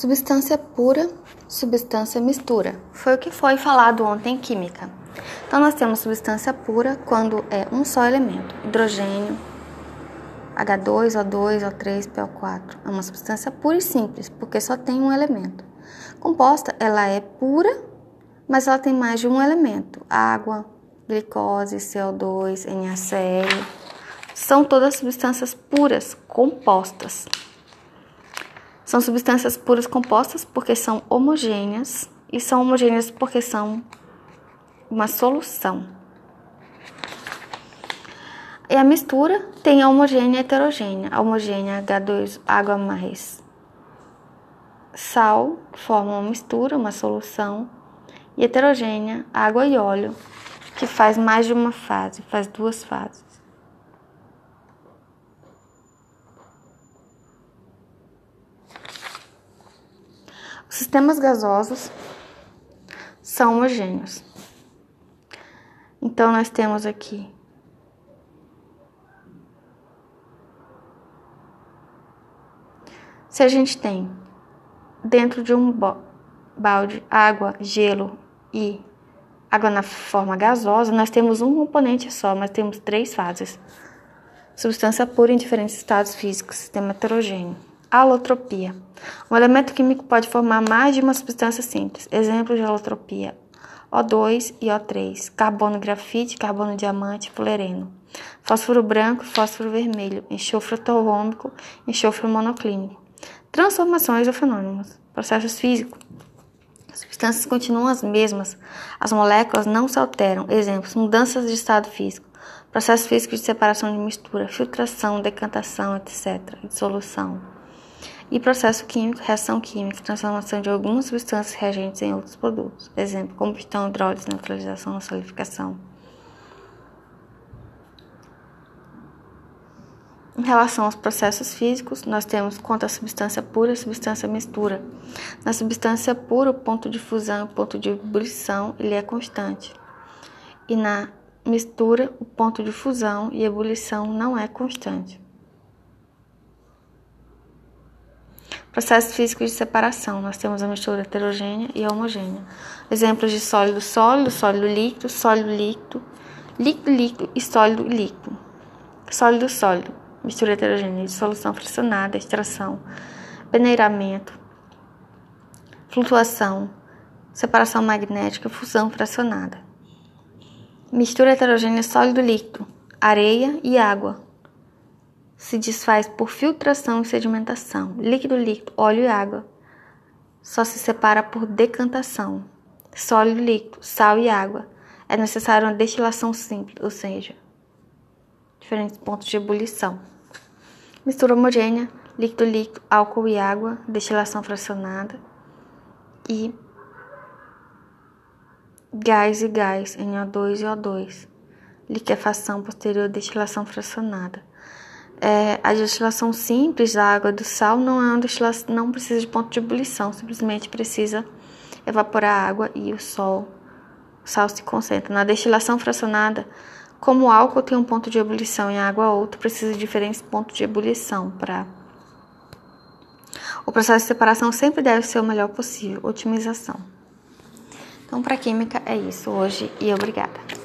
Substância pura, substância mistura. Foi o que foi falado ontem em química. Então, nós temos substância pura quando é um só elemento: hidrogênio, H2, O2, O3, PO4. É uma substância pura e simples, porque só tem um elemento. Composta, ela é pura, mas ela tem mais de um elemento: água, glicose, CO2, NaCl. São todas substâncias puras compostas. São substâncias puras compostas porque são homogêneas e são homogêneas porque são uma solução. E a mistura tem a homogênea e heterogênea. A homogênea H2, água mais sal, forma uma mistura, uma solução. E heterogênea, água e óleo, que faz mais de uma fase, faz duas fases. Sistemas gasosos são homogêneos. Então, nós temos aqui Se a gente tem dentro de um balde água, gelo e água na forma gasosa, nós temos um componente só, mas temos três fases. Substância pura em diferentes estados físicos, sistema heterogêneo. Alotropia. Um elemento químico pode formar mais de uma substância simples. Exemplos de alotropia: O2 e O3, carbono grafite, carbono diamante, fulereno, fósforo branco, fósforo vermelho, enxofre atômico, enxofre monoclínico. Transformações ou fenômenos. Processos físicos. As substâncias continuam as mesmas. As moléculas não se alteram. Exemplos: mudanças de estado físico, processos físicos de separação de mistura, filtração, decantação, etc. Dissolução e processo químico, reação química, transformação de algumas substâncias reagentes em outros produtos. Exemplo, combustão, hidrólise, neutralização, solidificação. Em relação aos processos físicos, nós temos quanto à substância pura e substância mistura. Na substância pura, o ponto de fusão e o ponto de ebulição ele é constante. E na mistura, o ponto de fusão e ebulição não é constante. Processos físicos de separação. Nós temos a mistura heterogênea e homogênea. Exemplos de sólido sólido, sólido líquido, sólido líquido, líquido líquido e sólido líquido. Sólido sólido. Mistura heterogênea de solução fracionada, extração, peneiramento, flutuação, separação magnética, fusão fracionada. Mistura heterogênea sólido líquido, areia e água se desfaz por filtração e sedimentação. Líquido, líquido, óleo e água só se separa por decantação. Sólido, líquido, sal e água. É necessária uma destilação simples, ou seja, diferentes pontos de ebulição. Mistura homogênea, líquido, líquido, álcool e água, destilação fracionada e gás e gás, NO2 e O2. Liquefação posterior, destilação fracionada. É, a destilação simples da água do sal não é uma destilação, não precisa de ponto de ebulição, simplesmente precisa evaporar a água e o sol, o sal se concentra. Na destilação fracionada, como o álcool tem um ponto de ebulição e a água outro, precisa de diferentes pontos de ebulição para o processo de separação sempre deve ser o melhor possível, otimização. Então, para química é isso hoje e obrigada.